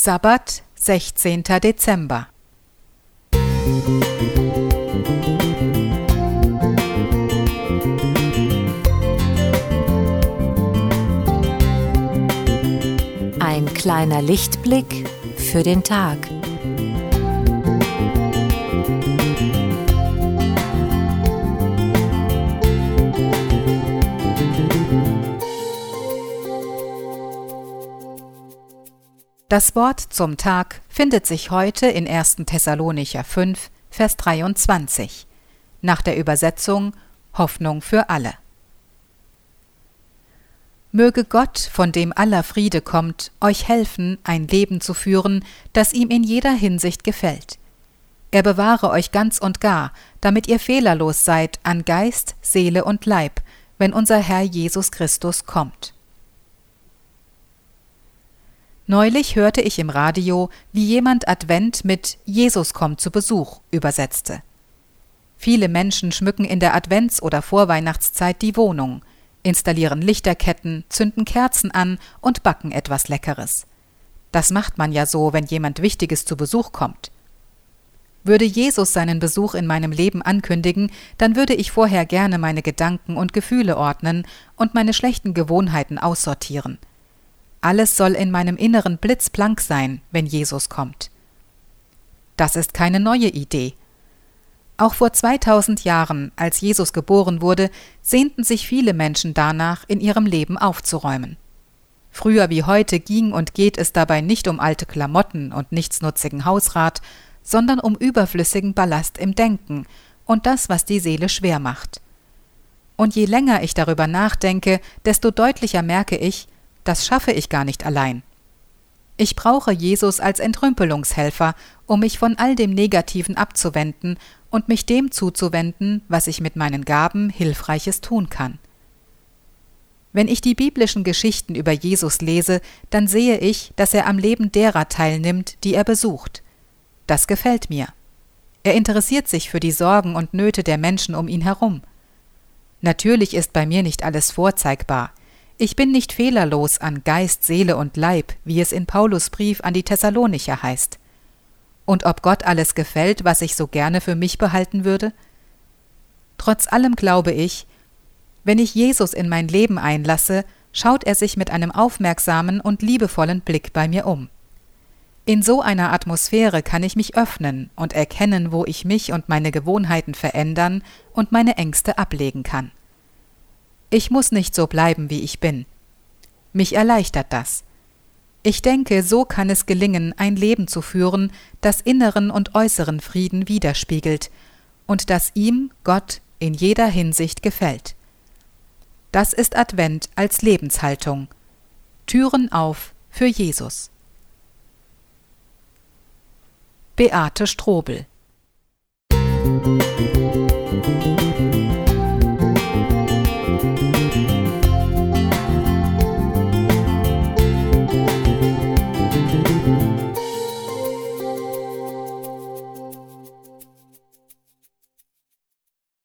Sabbat, 16. Dezember. Ein kleiner Lichtblick für den Tag. Das Wort zum Tag findet sich heute in 1. Thessalonicher 5, Vers 23, nach der Übersetzung Hoffnung für alle. Möge Gott, von dem aller Friede kommt, euch helfen, ein Leben zu führen, das ihm in jeder Hinsicht gefällt. Er bewahre euch ganz und gar, damit ihr fehlerlos seid an Geist, Seele und Leib, wenn unser Herr Jesus Christus kommt. Neulich hörte ich im Radio, wie jemand Advent mit Jesus kommt zu Besuch übersetzte. Viele Menschen schmücken in der Advents- oder Vorweihnachtszeit die Wohnung, installieren Lichterketten, zünden Kerzen an und backen etwas Leckeres. Das macht man ja so, wenn jemand Wichtiges zu Besuch kommt. Würde Jesus seinen Besuch in meinem Leben ankündigen, dann würde ich vorher gerne meine Gedanken und Gefühle ordnen und meine schlechten Gewohnheiten aussortieren. Alles soll in meinem Inneren blitzblank sein, wenn Jesus kommt. Das ist keine neue Idee. Auch vor 2000 Jahren, als Jesus geboren wurde, sehnten sich viele Menschen danach, in ihrem Leben aufzuräumen. Früher wie heute ging und geht es dabei nicht um alte Klamotten und nichtsnutzigen Hausrat, sondern um überflüssigen Ballast im Denken und das, was die Seele schwer macht. Und je länger ich darüber nachdenke, desto deutlicher merke ich, das schaffe ich gar nicht allein. Ich brauche Jesus als Entrümpelungshelfer, um mich von all dem Negativen abzuwenden und mich dem zuzuwenden, was ich mit meinen Gaben Hilfreiches tun kann. Wenn ich die biblischen Geschichten über Jesus lese, dann sehe ich, dass er am Leben derer teilnimmt, die er besucht. Das gefällt mir. Er interessiert sich für die Sorgen und Nöte der Menschen um ihn herum. Natürlich ist bei mir nicht alles vorzeigbar. Ich bin nicht fehlerlos an Geist, Seele und Leib, wie es in Paulus Brief an die Thessalonicher heißt. Und ob Gott alles gefällt, was ich so gerne für mich behalten würde? Trotz allem glaube ich, wenn ich Jesus in mein Leben einlasse, schaut er sich mit einem aufmerksamen und liebevollen Blick bei mir um. In so einer Atmosphäre kann ich mich öffnen und erkennen, wo ich mich und meine Gewohnheiten verändern und meine Ängste ablegen kann. Ich muss nicht so bleiben, wie ich bin. Mich erleichtert das. Ich denke, so kann es gelingen, ein Leben zu führen, das inneren und äußeren Frieden widerspiegelt und das ihm, Gott, in jeder Hinsicht gefällt. Das ist Advent als Lebenshaltung. Türen auf für Jesus. Beate Strobel